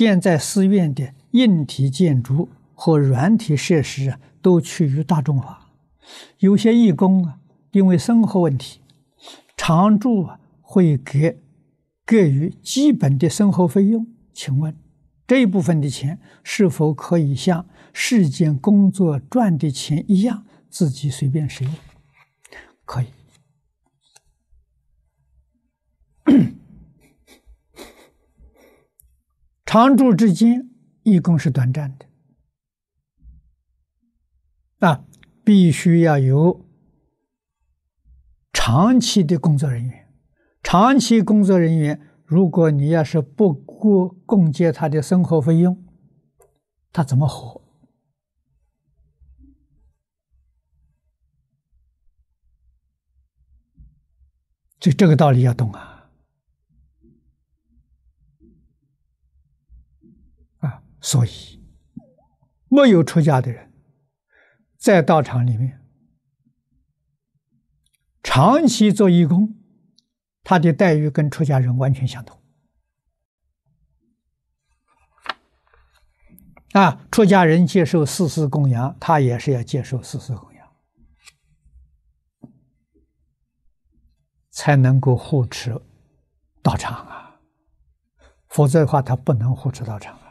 现在寺院的硬体建筑和软体设施啊，都趋于大众化。有些义工啊，因为生活问题，常住啊会给给予基本的生活费用。请问这一部分的钱是否可以像世间工作赚的钱一样，自己随便使用？可以。常住之间，义工是短暂的，啊，必须要有长期的工作人员。长期工作人员，如果你要是不顾供给他的生活费用，他怎么活？就这个道理要懂啊。所以，没有出家的人，在道场里面长期做义工，他的待遇跟出家人完全相同。啊，出家人接受四事供养，他也是要接受四事供养，才能够护持道场啊，否则的话，他不能护持道场啊。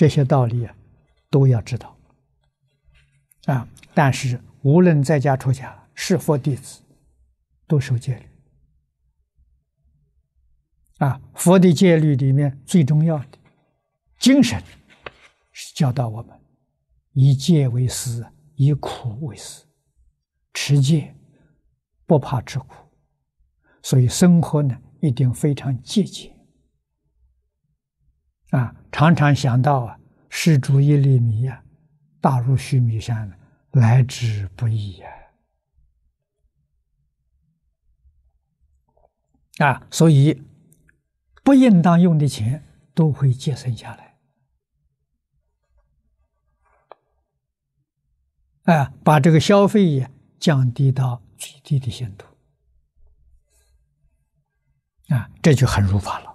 这些道理啊，都要知道啊！但是无论在家出家是佛弟子，都守戒律啊！佛的戒律里面最重要的精神是教导我们以戒为师，以苦为师，持戒不怕吃苦，所以生活呢一定非常节俭。啊，常常想到啊，施主一粒米呀，大如须弥山，来之不易呀！啊，所以不应当用的钱都会节省下来，啊，把这个消费也降低到最低的限度，啊，这就很如法了。